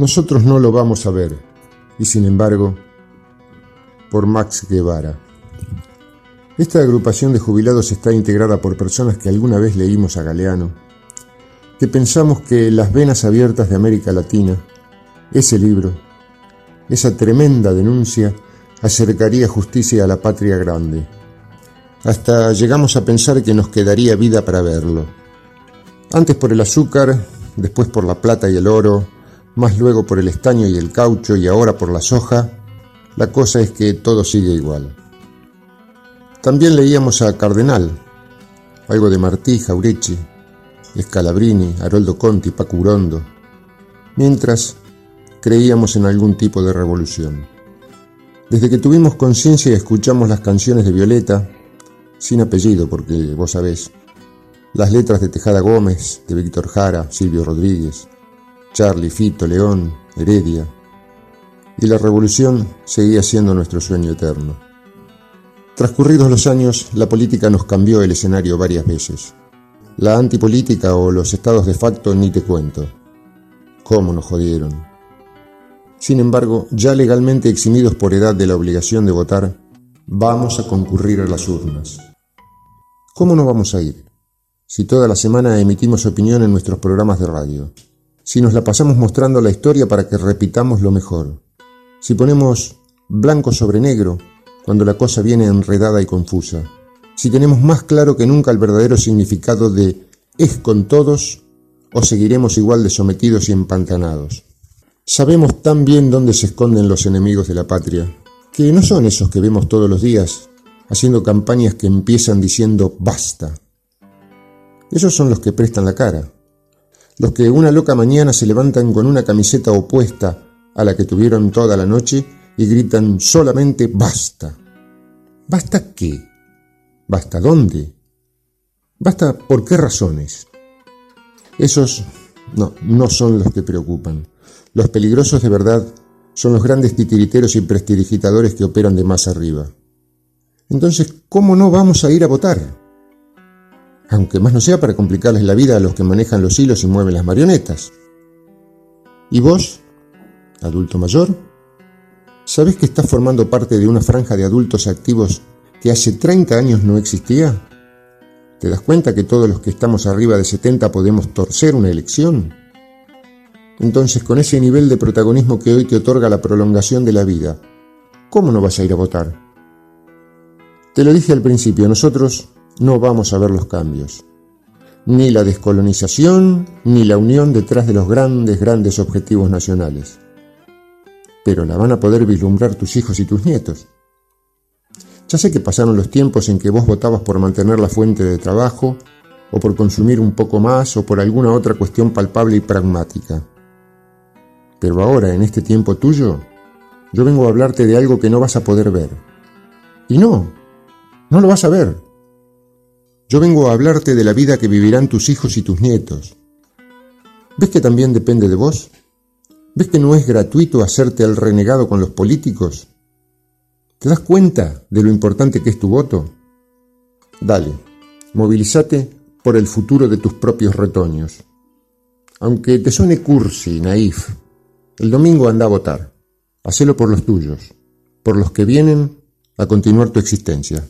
Nosotros no lo vamos a ver, y sin embargo, por Max Guevara. Esta agrupación de jubilados está integrada por personas que alguna vez leímos a Galeano, que pensamos que Las Venas Abiertas de América Latina, ese libro, esa tremenda denuncia, acercaría justicia a la patria grande. Hasta llegamos a pensar que nos quedaría vida para verlo. Antes por el azúcar, después por la plata y el oro, más luego por el estaño y el caucho y ahora por la soja, la cosa es que todo sigue igual. También leíamos a Cardenal, algo de Martí, Jaureche, Scalabrini, Haroldo Conti, Paco Urondo, mientras creíamos en algún tipo de revolución. Desde que tuvimos conciencia y escuchamos las canciones de Violeta, sin apellido porque vos sabés, las letras de Tejada Gómez, de Víctor Jara, Silvio Rodríguez, Charlie, Fito, León, Heredia, y la revolución seguía siendo nuestro sueño eterno. Transcurridos los años, la política nos cambió el escenario varias veces. La antipolítica o los estados de facto ni te cuento. ¿Cómo nos jodieron? Sin embargo, ya legalmente eximidos por edad de la obligación de votar, vamos a concurrir a las urnas. ¿Cómo no vamos a ir? Si toda la semana emitimos opinión en nuestros programas de radio. Si nos la pasamos mostrando la historia para que repitamos lo mejor. Si ponemos blanco sobre negro cuando la cosa viene enredada y confusa. Si tenemos más claro que nunca el verdadero significado de es con todos o seguiremos igual de sometidos y empantanados. Sabemos tan bien dónde se esconden los enemigos de la patria, que no son esos que vemos todos los días, haciendo campañas que empiezan diciendo basta. Esos son los que prestan la cara, los que una loca mañana se levantan con una camiseta opuesta a la que tuvieron toda la noche y gritan solamente basta. ¿Basta qué? ¿Basta dónde? ¿Basta por qué razones? Esos no, no son los que preocupan. Los peligrosos de verdad son los grandes titiriteros y prestidigitadores que operan de más arriba. Entonces, ¿cómo no vamos a ir a votar? Aunque más no sea para complicarles la vida a los que manejan los hilos y mueven las marionetas. ¿Y vos, adulto mayor? ¿Sabes que estás formando parte de una franja de adultos activos que hace 30 años no existía? ¿Te das cuenta que todos los que estamos arriba de 70 podemos torcer una elección? Entonces, con ese nivel de protagonismo que hoy te otorga la prolongación de la vida, ¿cómo no vas a ir a votar? Te lo dije al principio, nosotros no vamos a ver los cambios. Ni la descolonización, ni la unión detrás de los grandes, grandes objetivos nacionales pero la van a poder vislumbrar tus hijos y tus nietos. Ya sé que pasaron los tiempos en que vos votabas por mantener la fuente de trabajo, o por consumir un poco más, o por alguna otra cuestión palpable y pragmática. Pero ahora, en este tiempo tuyo, yo vengo a hablarte de algo que no vas a poder ver. Y no, no lo vas a ver. Yo vengo a hablarte de la vida que vivirán tus hijos y tus nietos. ¿Ves que también depende de vos? ¿Ves que no es gratuito hacerte el renegado con los políticos? ¿Te das cuenta de lo importante que es tu voto? Dale, movilízate por el futuro de tus propios retoños. Aunque te suene cursi, naif, el domingo anda a votar. Hacelo por los tuyos, por los que vienen a continuar tu existencia.